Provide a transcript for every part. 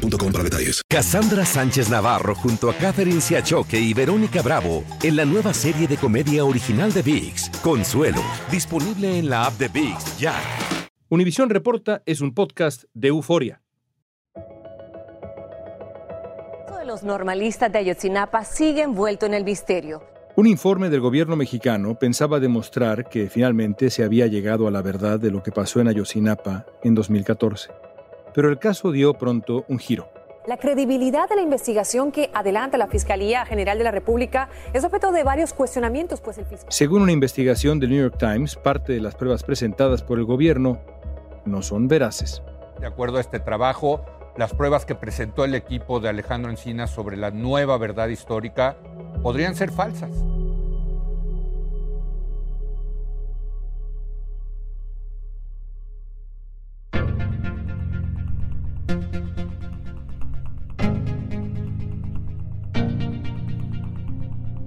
para detalles. Cassandra Sánchez Navarro junto a Catherine Siachoque y Verónica Bravo en la nueva serie de comedia original de VIX, Consuelo, disponible en la app de VIX ya. Univisión Reporta es un podcast de euforia. Los normalistas de Ayotzinapa siguen envuelto en el misterio. Un informe del gobierno mexicano pensaba demostrar que finalmente se había llegado a la verdad de lo que pasó en Ayotzinapa en 2014 pero el caso dio pronto un giro. La credibilidad de la investigación que adelanta la Fiscalía General de la República es objeto de varios cuestionamientos, pues el fiscal... Según una investigación del New York Times, parte de las pruebas presentadas por el gobierno no son veraces. De acuerdo a este trabajo, las pruebas que presentó el equipo de Alejandro Encinas sobre la nueva verdad histórica podrían ser falsas.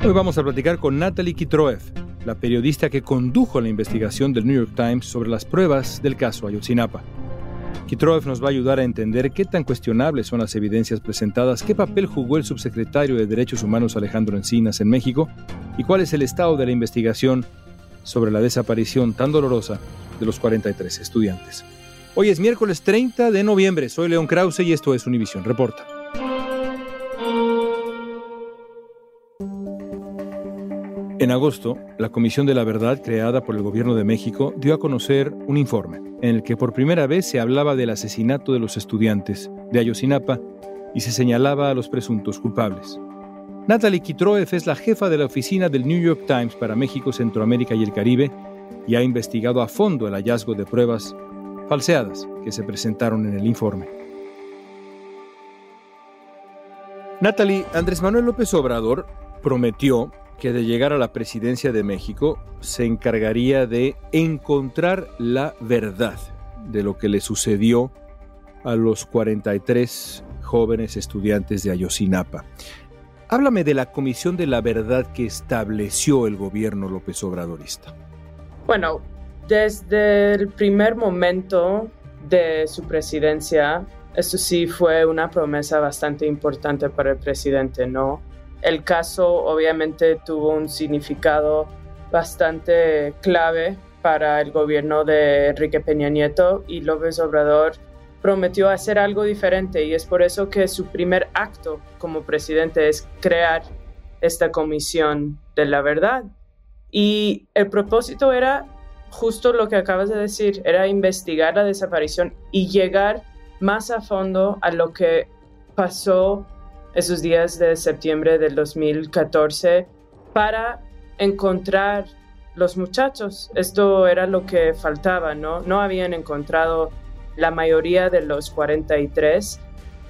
Hoy vamos a platicar con Natalie Kitroev, la periodista que condujo la investigación del New York Times sobre las pruebas del caso Ayotzinapa. Kitroev nos va a ayudar a entender qué tan cuestionables son las evidencias presentadas, qué papel jugó el subsecretario de Derechos Humanos Alejandro Encinas en México y cuál es el estado de la investigación sobre la desaparición tan dolorosa de los 43 estudiantes. Hoy es miércoles 30 de noviembre, soy León Krause y esto es Univisión Reporta. En agosto, la Comisión de la Verdad, creada por el Gobierno de México, dio a conocer un informe en el que por primera vez se hablaba del asesinato de los estudiantes de Ayotzinapa y se señalaba a los presuntos culpables. Natalie Kitroev es la jefa de la oficina del New York Times para México, Centroamérica y el Caribe y ha investigado a fondo el hallazgo de pruebas falseadas que se presentaron en el informe. Natalie, Andrés Manuel López Obrador prometió que de llegar a la presidencia de México se encargaría de encontrar la verdad de lo que le sucedió a los 43 jóvenes estudiantes de Ayotzinapa. Háblame de la Comisión de la Verdad que estableció el gobierno López Obradorista. Bueno, desde el primer momento de su presidencia, esto sí fue una promesa bastante importante para el presidente, ¿no? El caso obviamente tuvo un significado bastante clave para el gobierno de Enrique Peña Nieto y López Obrador prometió hacer algo diferente y es por eso que su primer acto como presidente es crear esta comisión de la verdad. Y el propósito era justo lo que acabas de decir, era investigar la desaparición y llegar más a fondo a lo que pasó esos días de septiembre del 2014 para encontrar los muchachos. Esto era lo que faltaba, ¿no? No habían encontrado la mayoría de los 43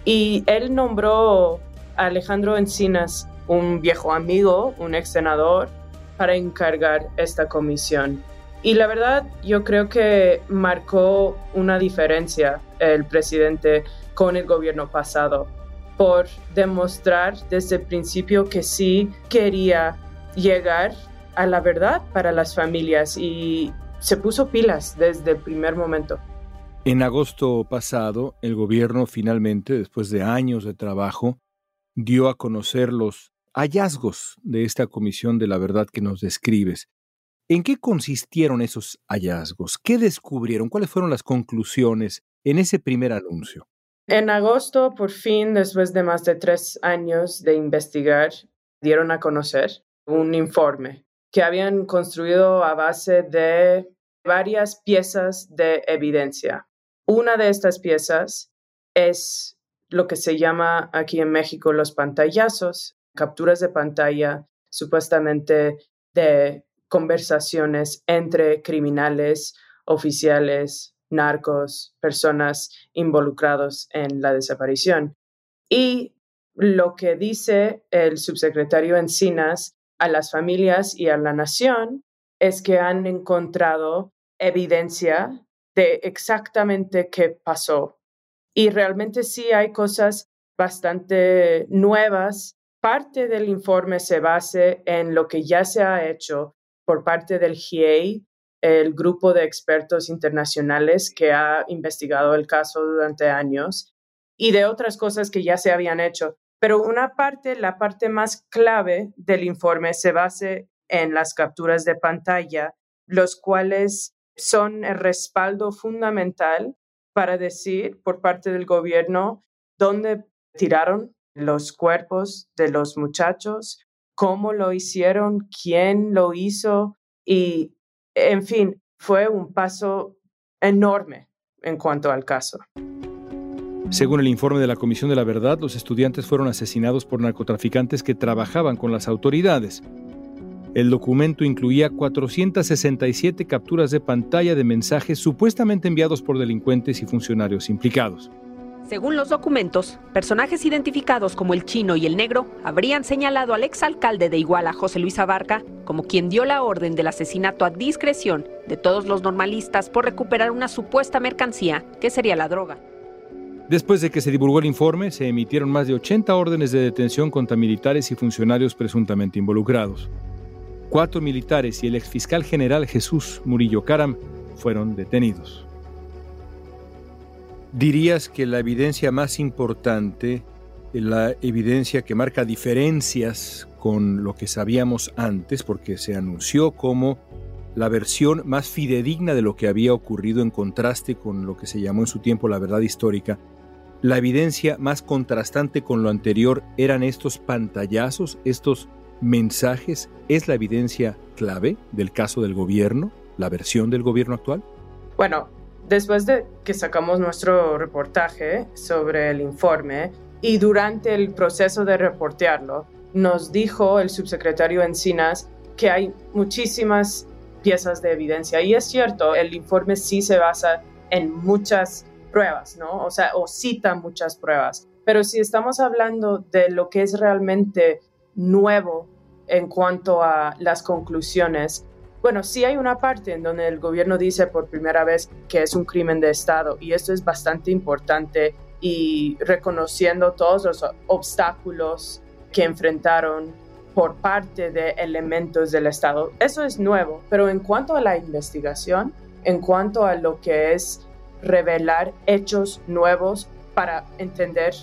y él nombró a Alejandro Encinas, un viejo amigo, un ex senador, para encargar esta comisión. Y la verdad, yo creo que marcó una diferencia el presidente con el gobierno pasado por demostrar desde el principio que sí quería llegar a la verdad para las familias y se puso pilas desde el primer momento. En agosto pasado, el gobierno finalmente, después de años de trabajo, dio a conocer los hallazgos de esta comisión de la verdad que nos describes. ¿En qué consistieron esos hallazgos? ¿Qué descubrieron? ¿Cuáles fueron las conclusiones en ese primer anuncio? En agosto, por fin, después de más de tres años de investigar, dieron a conocer un informe que habían construido a base de varias piezas de evidencia. Una de estas piezas es lo que se llama aquí en México los pantallazos, capturas de pantalla supuestamente de conversaciones entre criminales, oficiales, narcos, personas involucrados en la desaparición. Y lo que dice el subsecretario Encinas a las familias y a la nación es que han encontrado evidencia de exactamente qué pasó. Y realmente sí hay cosas bastante nuevas. Parte del informe se base en lo que ya se ha hecho por parte del GIEI, el grupo de expertos internacionales que ha investigado el caso durante años, y de otras cosas que ya se habían hecho. Pero una parte, la parte más clave del informe se base en las capturas de pantalla, los cuales son el respaldo fundamental para decir por parte del gobierno dónde tiraron los cuerpos de los muchachos, cómo lo hicieron, quién lo hizo y, en fin, fue un paso enorme en cuanto al caso. Según el informe de la Comisión de la Verdad, los estudiantes fueron asesinados por narcotraficantes que trabajaban con las autoridades. El documento incluía 467 capturas de pantalla de mensajes supuestamente enviados por delincuentes y funcionarios implicados. Según los documentos, personajes identificados como el chino y el negro habrían señalado al exalcalde de Iguala, José Luis Abarca, como quien dio la orden del asesinato a discreción de todos los normalistas por recuperar una supuesta mercancía que sería la droga. Después de que se divulgó el informe, se emitieron más de 80 órdenes de detención contra militares y funcionarios presuntamente involucrados. Cuatro militares y el exfiscal general Jesús Murillo Caram fueron detenidos. ¿Dirías que la evidencia más importante, la evidencia que marca diferencias con lo que sabíamos antes, porque se anunció como la versión más fidedigna de lo que había ocurrido en contraste con lo que se llamó en su tiempo la verdad histórica, la evidencia más contrastante con lo anterior eran estos pantallazos, estos mensajes. ¿Es la evidencia clave del caso del gobierno, la versión del gobierno actual? Bueno, después de que sacamos nuestro reportaje sobre el informe y durante el proceso de reportearlo, nos dijo el subsecretario Encinas que hay muchísimas piezas de evidencia. Y es cierto, el informe sí se basa en muchas pruebas, ¿no? O sea, o cita muchas pruebas. Pero si estamos hablando de lo que es realmente nuevo en cuanto a las conclusiones, bueno, sí hay una parte en donde el gobierno dice por primera vez que es un crimen de Estado y esto es bastante importante y reconociendo todos los obstáculos que enfrentaron por parte de elementos del Estado. Eso es nuevo, pero en cuanto a la investigación, en cuanto a lo que es revelar hechos nuevos para entender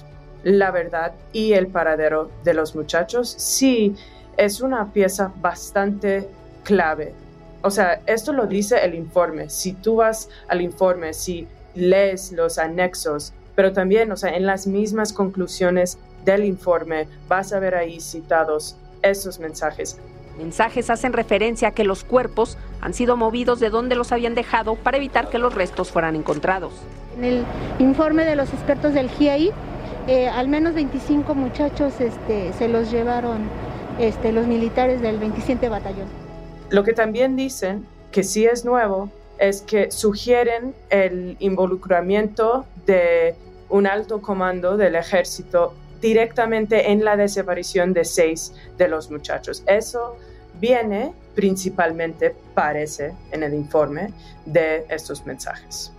la verdad y el paradero de los muchachos, sí es una pieza bastante clave. O sea, esto lo dice el informe. Si tú vas al informe, si lees los anexos, pero también, o sea, en las mismas conclusiones del informe vas a ver ahí citados esos mensajes. Mensajes hacen referencia a que los cuerpos han sido movidos de donde los habían dejado para evitar que los restos fueran encontrados. En el informe de los expertos del GIAI, eh, al menos 25 muchachos este, se los llevaron este, los militares del 27 Batallón. Lo que también dicen, que sí es nuevo, es que sugieren el involucramiento de un alto comando del ejército directamente en la desaparición de seis de los muchachos. Eso viene principalmente, parece en el informe, de estos mensajes.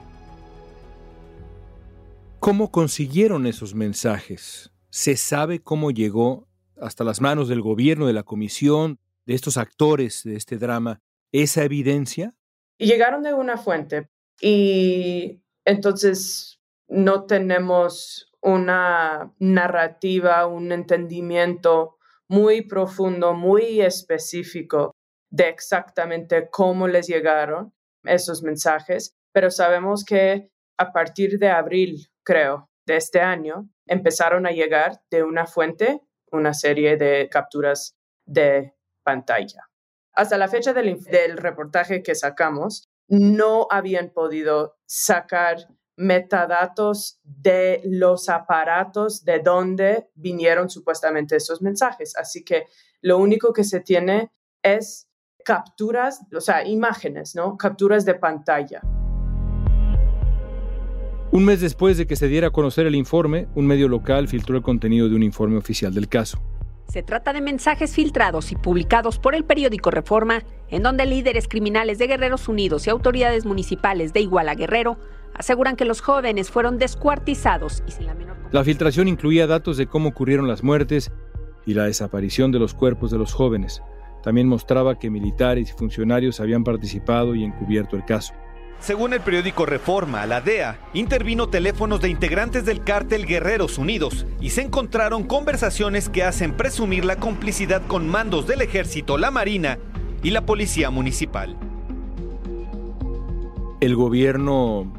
¿Cómo consiguieron esos mensajes? ¿Se sabe cómo llegó hasta las manos del gobierno, de la comisión, de estos actores de este drama, esa evidencia? Llegaron de una fuente y entonces no tenemos una narrativa, un entendimiento muy profundo, muy específico de exactamente cómo les llegaron esos mensajes, pero sabemos que a partir de abril, creo, de este año, empezaron a llegar de una fuente una serie de capturas de pantalla. Hasta la fecha del, reportaje que sacamos, no habían podido sacar metadatos de los aparatos de donde vinieron supuestamente esos mensajes. Así que lo único que se tiene es capturas, o sea, imágenes, ¿no? Capturas de pantalla. Un mes después de que se diera a conocer el informe, un medio local filtró el contenido de un informe oficial del caso. Se trata de mensajes filtrados y publicados por el periódico Reforma, en donde líderes criminales de Guerreros Unidos y autoridades municipales de Iguala Guerrero aseguran que los jóvenes fueron descuartizados y sin la menor... La filtración incluía datos de cómo ocurrieron las muertes y la desaparición de los cuerpos de los jóvenes. También mostraba que militares y funcionarios habían participado y encubierto el caso. Según el periódico Reforma, la DEA intervino teléfonos de integrantes del cártel Guerreros Unidos y se encontraron conversaciones que hacen presumir la complicidad con mandos del ejército, la marina y la policía municipal. El gobierno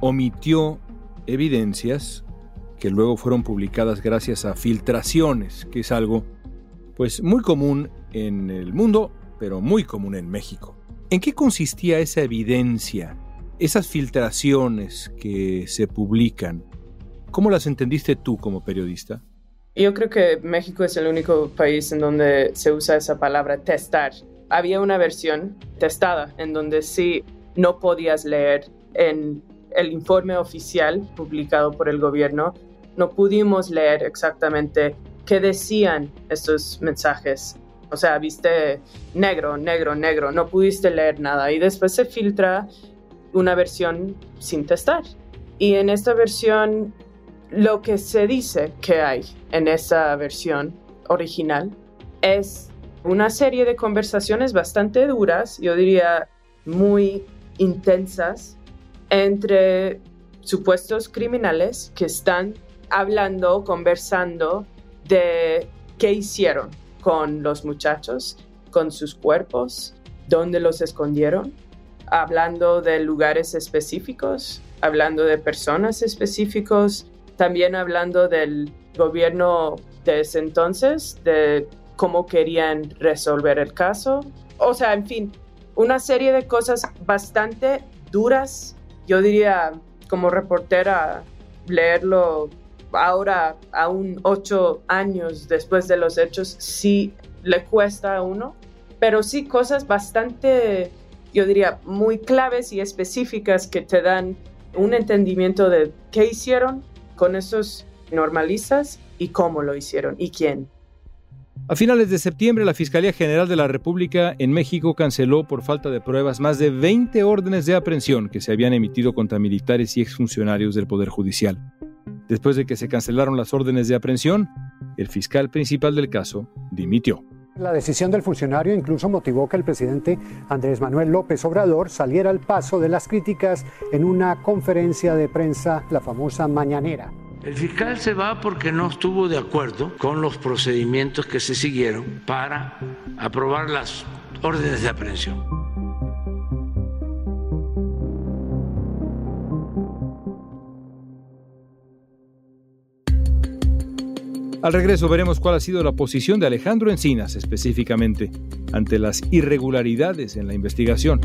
omitió evidencias que luego fueron publicadas gracias a filtraciones, que es algo pues muy común en el mundo, pero muy común en México. ¿En qué consistía esa evidencia esas filtraciones que se publican, ¿cómo las entendiste tú como periodista? Yo creo que México es el único país en donde se usa esa palabra testar. Había una versión testada en donde sí no podías leer en el informe oficial publicado por el gobierno, no pudimos leer exactamente qué decían estos mensajes. O sea, viste negro, negro, negro, no pudiste leer nada y después se filtra una versión sin testar. Y en esta versión, lo que se dice que hay en esa versión original es una serie de conversaciones bastante duras, yo diría muy intensas, entre supuestos criminales que están hablando, conversando de qué hicieron con los muchachos, con sus cuerpos, dónde los escondieron hablando de lugares específicos, hablando de personas específicos, también hablando del gobierno de ese entonces, de cómo querían resolver el caso. O sea, en fin, una serie de cosas bastante duras. Yo diría, como reportera, leerlo ahora, aún ocho años después de los hechos, sí le cuesta a uno, pero sí cosas bastante yo diría, muy claves y específicas que te dan un entendimiento de qué hicieron con esos normalistas y cómo lo hicieron y quién. A finales de septiembre, la Fiscalía General de la República en México canceló por falta de pruebas más de 20 órdenes de aprehensión que se habían emitido contra militares y exfuncionarios del Poder Judicial. Después de que se cancelaron las órdenes de aprehensión, el fiscal principal del caso dimitió. La decisión del funcionario incluso motivó que el presidente Andrés Manuel López Obrador saliera al paso de las críticas en una conferencia de prensa, la famosa mañanera. El fiscal se va porque no estuvo de acuerdo con los procedimientos que se siguieron para aprobar las órdenes de aprehensión. Al regreso veremos cuál ha sido la posición de Alejandro Encinas específicamente ante las irregularidades en la investigación.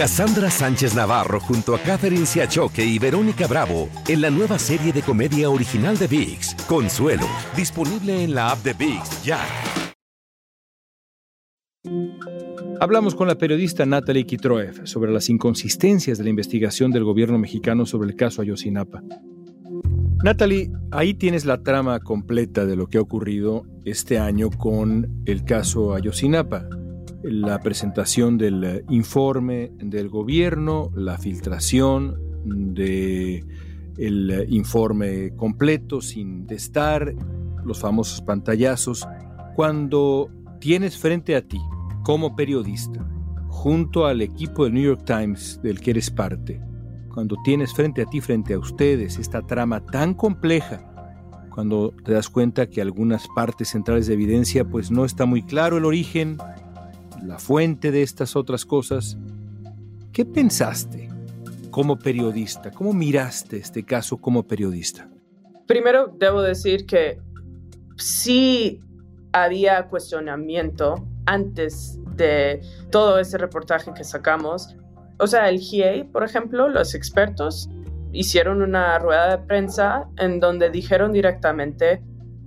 Cassandra Sánchez Navarro junto a Catherine Siachoque y Verónica Bravo en la nueva serie de comedia original de VIX, Consuelo, disponible en la app de VIX ya. Hablamos con la periodista Natalie Kitroev sobre las inconsistencias de la investigación del gobierno mexicano sobre el caso Ayotzinapa. Natalie, ahí tienes la trama completa de lo que ha ocurrido este año con el caso Ayotzinapa. La presentación del informe del gobierno, la filtración del el informe completo sin testar, los famosos pantallazos. Cuando tienes frente a ti como periodista, junto al equipo del New York Times del que eres parte, cuando tienes frente a ti, frente a ustedes, esta trama tan compleja, cuando te das cuenta que algunas partes centrales de evidencia pues no está muy claro el origen, la fuente de estas otras cosas, ¿qué pensaste como periodista? ¿Cómo miraste este caso como periodista? Primero debo decir que sí había cuestionamiento antes de todo ese reportaje que sacamos. O sea, el GIEI, por ejemplo, los expertos hicieron una rueda de prensa en donde dijeron directamente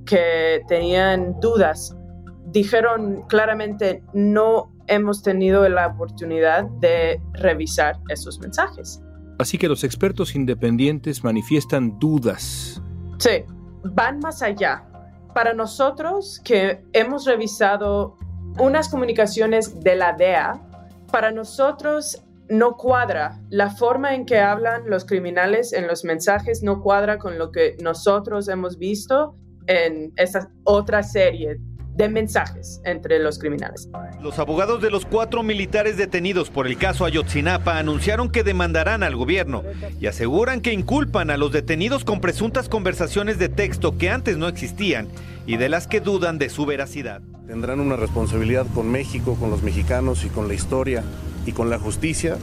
que tenían dudas. Dijeron claramente no hemos tenido la oportunidad de revisar esos mensajes. Así que los expertos independientes manifiestan dudas. Sí, van más allá. Para nosotros que hemos revisado unas comunicaciones de la DEA, para nosotros no cuadra. La forma en que hablan los criminales en los mensajes no cuadra con lo que nosotros hemos visto en esta otra serie de mensajes entre los criminales. Los abogados de los cuatro militares detenidos por el caso Ayotzinapa anunciaron que demandarán al gobierno y aseguran que inculpan a los detenidos con presuntas conversaciones de texto que antes no existían y de las que dudan de su veracidad. Tendrán una responsabilidad con México, con los mexicanos y con la historia y con la justicia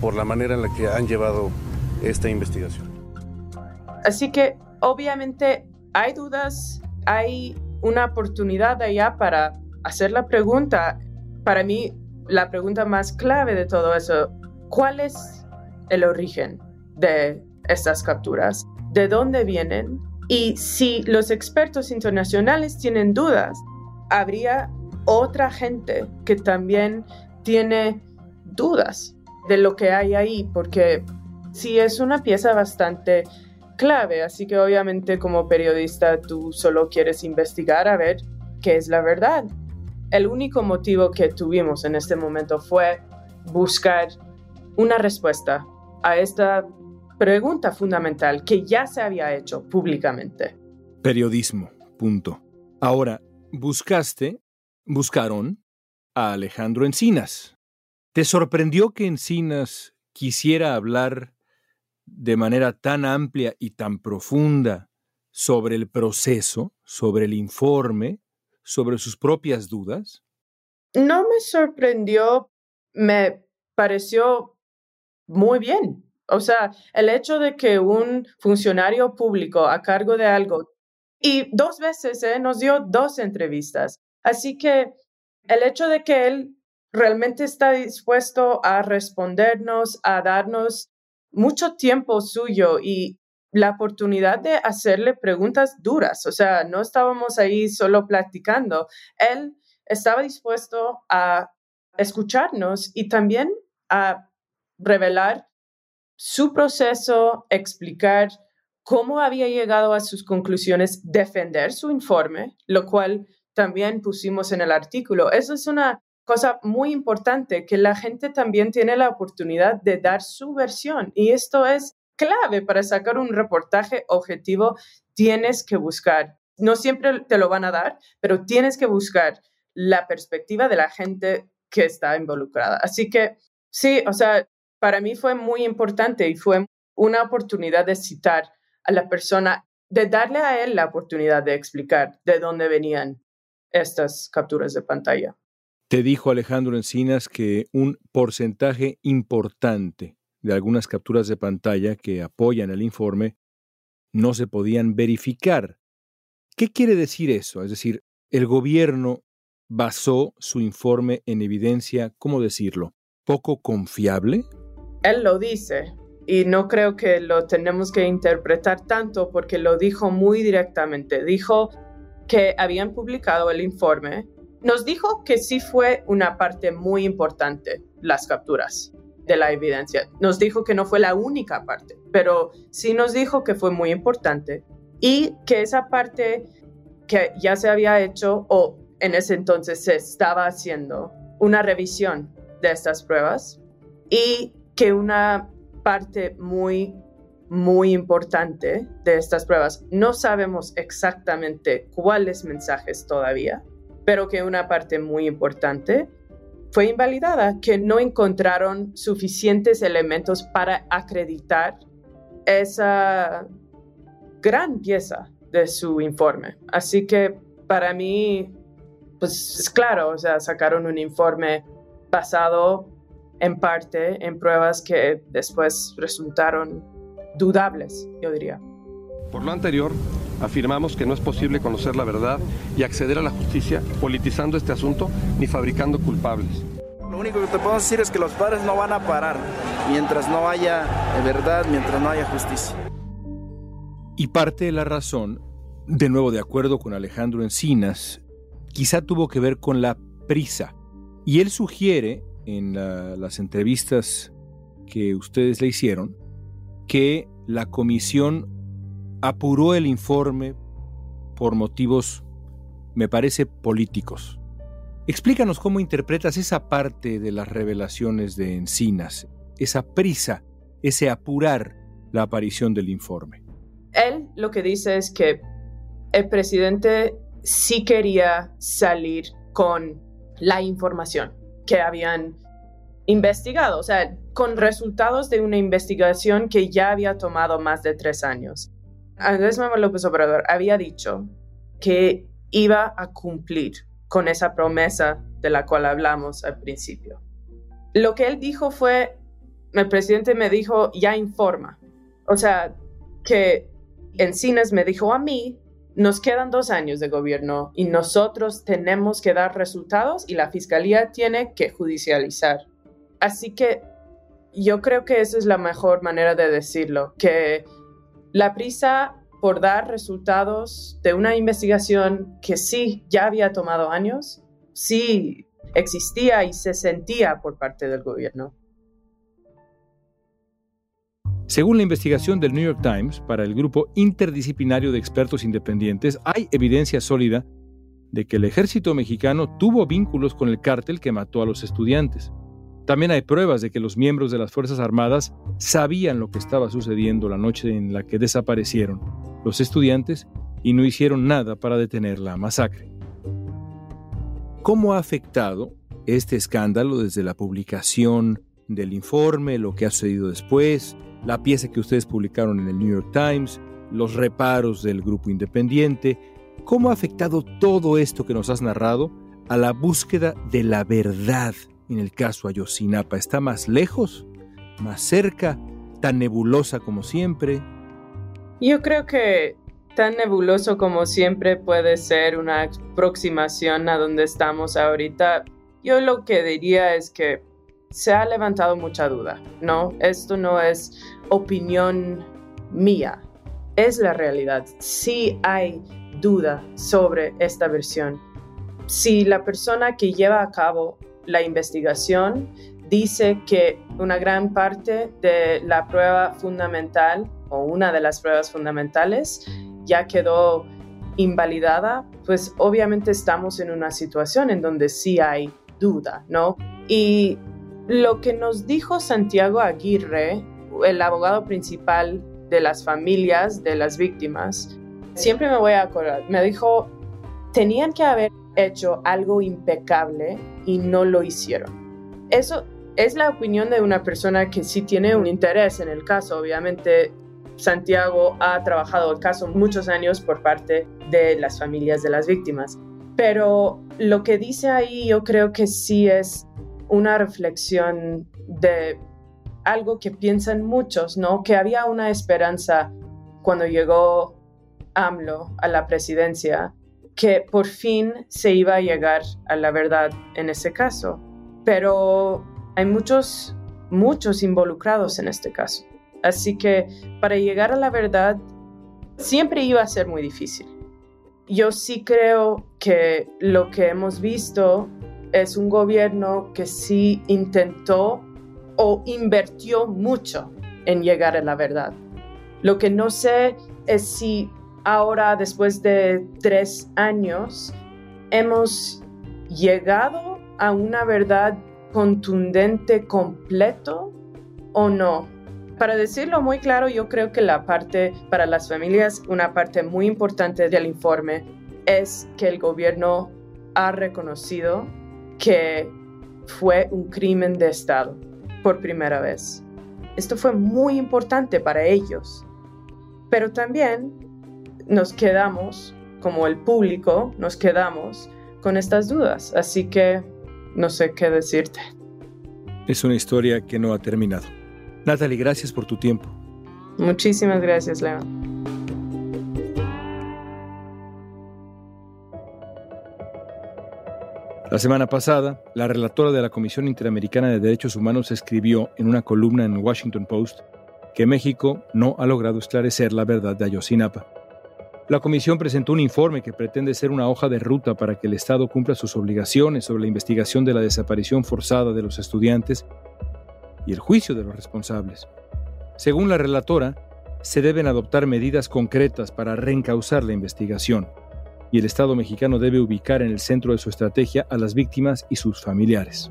por la manera en la que han llevado esta investigación. Así que obviamente hay dudas, hay una oportunidad allá para hacer la pregunta. Para mí, la pregunta más clave de todo eso, ¿cuál es el origen de estas capturas? ¿De dónde vienen? Y si los expertos internacionales tienen dudas, habría otra gente que también tiene dudas de lo que hay ahí, porque si es una pieza bastante clave, así que obviamente como periodista tú solo quieres investigar a ver qué es la verdad. El único motivo que tuvimos en este momento fue buscar una respuesta a esta pregunta fundamental que ya se había hecho públicamente. Periodismo, punto. Ahora, buscaste, buscaron a Alejandro Encinas. ¿Te sorprendió que Encinas quisiera hablar de manera tan amplia y tan profunda sobre el proceso, sobre el informe, sobre sus propias dudas? No me sorprendió, me pareció muy bien. O sea, el hecho de que un funcionario público a cargo de algo, y dos veces ¿eh? nos dio dos entrevistas, así que el hecho de que él realmente está dispuesto a respondernos, a darnos mucho tiempo suyo y la oportunidad de hacerle preguntas duras. O sea, no estábamos ahí solo platicando. Él estaba dispuesto a escucharnos y también a revelar su proceso, explicar cómo había llegado a sus conclusiones, defender su informe, lo cual también pusimos en el artículo. Eso es una cosa muy importante, que la gente también tiene la oportunidad de dar su versión y esto es clave para sacar un reportaje objetivo, tienes que buscar, no siempre te lo van a dar, pero tienes que buscar la perspectiva de la gente que está involucrada. Así que sí, o sea, para mí fue muy importante y fue una oportunidad de citar a la persona, de darle a él la oportunidad de explicar de dónde venían estas capturas de pantalla. Te dijo Alejandro Encinas que un porcentaje importante de algunas capturas de pantalla que apoyan el informe no se podían verificar. ¿Qué quiere decir eso? Es decir, el gobierno basó su informe en evidencia, ¿cómo decirlo? ¿Poco confiable? Él lo dice y no creo que lo tenemos que interpretar tanto porque lo dijo muy directamente. Dijo que habían publicado el informe nos dijo que sí fue una parte muy importante las capturas de la evidencia. Nos dijo que no fue la única parte, pero sí nos dijo que fue muy importante y que esa parte que ya se había hecho o en ese entonces se estaba haciendo una revisión de estas pruebas y que una parte muy muy importante de estas pruebas. No sabemos exactamente cuáles mensajes todavía, pero que una parte muy importante fue invalidada, que no encontraron suficientes elementos para acreditar esa gran pieza de su informe. Así que para mí, pues es claro, o sea, sacaron un informe basado en parte en pruebas que después resultaron dudables, yo diría. Por lo anterior, afirmamos que no es posible conocer la verdad y acceder a la justicia politizando este asunto ni fabricando culpables. Lo único que te puedo decir es que los padres no van a parar mientras no haya verdad, mientras no haya justicia. Y parte de la razón, de nuevo de acuerdo con Alejandro Encinas, quizá tuvo que ver con la prisa Y él sugiere en las entrevistas que ustedes le hicieron que la comisión apuró el informe por motivos, me parece, políticos. Explícanos cómo interpretas esa parte de las revelaciones de Encinas, esa prisa, ese apurar la aparición del informe. Él lo que dice es que el presidente sí quería salir con la información que habían investigado, o sea, con resultados de una investigación que ya había tomado más de tres años. Andrés Manuel López Obrador había dicho que iba a cumplir con esa promesa de la cual hablamos al principio. Lo que él dijo fue, el presidente me dijo, ya informa. O sea, que Encinas me dijo a mí nos quedan dos años de gobierno y nosotros tenemos que dar resultados y la fiscalía tiene que judicializar. Así que yo creo que esa es la mejor manera de decirlo, que la prisa por dar resultados de una investigación que sí ya había tomado años, sí existía y se sentía por parte del gobierno. Según la investigación del New York Times para el grupo interdisciplinario de expertos independientes, hay evidencia sólida de que el ejército mexicano tuvo vínculos con el cártel que mató a los estudiantes. También hay pruebas de que los miembros de las Fuerzas Armadas sabían lo que estaba sucediendo la noche en la que desaparecieron los estudiantes y no hicieron nada para detener la masacre. ¿Cómo ha afectado este escándalo desde la publicación del informe, lo que ha sucedido después, la pieza que ustedes publicaron en el New York Times, los reparos del grupo independiente, ¿cómo ha afectado todo esto que nos has narrado a la búsqueda de la verdad en el caso Ayotzinapa? ¿Está más lejos? ¿Más cerca? ¿Tan nebulosa como siempre? Yo creo que tan nebuloso como siempre puede ser una aproximación a donde estamos ahorita. Yo lo que diría es que se ha levantado mucha duda, ¿no? Esto no es opinión mía, es la realidad. Sí hay duda sobre esta versión. Si la persona que lleva a cabo la investigación dice que una gran parte de la prueba fundamental o una de las pruebas fundamentales ya quedó invalidada, pues obviamente estamos en una situación en donde sí hay duda, ¿no? Y lo que nos dijo Santiago Aguirre, el abogado principal de las familias de las víctimas, siempre me voy a acordar, me dijo, tenían que haber hecho algo impecable y no lo hicieron. Eso es la opinión de una persona que sí tiene un interés en el caso. Obviamente, Santiago ha trabajado el caso muchos años por parte de las familias de las víctimas. Pero lo que dice ahí yo creo que sí es una reflexión de algo que piensan muchos, ¿no? Que había una esperanza cuando llegó AMLO a la presidencia, que por fin se iba a llegar a la verdad en ese caso. Pero hay muchos, muchos involucrados en este caso. Así que para llegar a la verdad siempre iba a ser muy difícil. Yo sí creo que lo que hemos visto es un gobierno que sí intentó o invirtió mucho en llegar a la verdad. Lo que no sé es si ahora, después de tres años, hemos llegado a una verdad contundente, completo o no. Para decirlo muy claro, yo creo que la parte para las familias, una parte muy importante del informe es que el gobierno ha reconocido que fue un crimen de Estado por primera vez. Esto fue muy importante para ellos. Pero también nos quedamos, como el público, nos quedamos con estas dudas. Así que no sé qué decirte. Es una historia que no ha terminado. Natalie, gracias por tu tiempo. Muchísimas gracias, León. La semana pasada, la relatora de la Comisión Interamericana de Derechos Humanos escribió en una columna en Washington Post que México no ha logrado esclarecer la verdad de Ayotzinapa. La comisión presentó un informe que pretende ser una hoja de ruta para que el Estado cumpla sus obligaciones sobre la investigación de la desaparición forzada de los estudiantes y el juicio de los responsables. Según la relatora, se deben adoptar medidas concretas para reencauzar la investigación, y el Estado mexicano debe ubicar en el centro de su estrategia a las víctimas y sus familiares.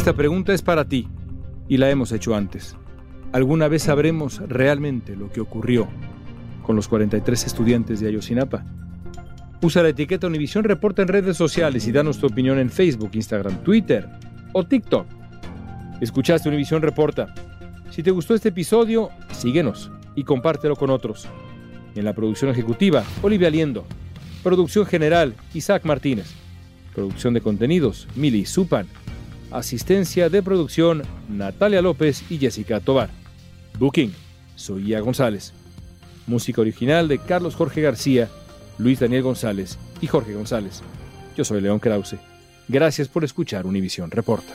Esta pregunta es para ti y la hemos hecho antes. ¿Alguna vez sabremos realmente lo que ocurrió con los 43 estudiantes de Ayotzinapa? Usa la etiqueta Univisión Reporta en redes sociales y danos tu opinión en Facebook, Instagram, Twitter o TikTok. Escuchaste Univisión Reporta. Si te gustó este episodio, síguenos y compártelo con otros. En la producción ejecutiva, Olivia Liendo. Producción general, Isaac Martínez. Producción de contenidos, Mili Supan. Asistencia de producción, Natalia López y Jessica Tobar. Booking, Soía González. Música original de Carlos Jorge García, Luis Daniel González y Jorge González. Yo soy León Krause. Gracias por escuchar Univisión Reporta.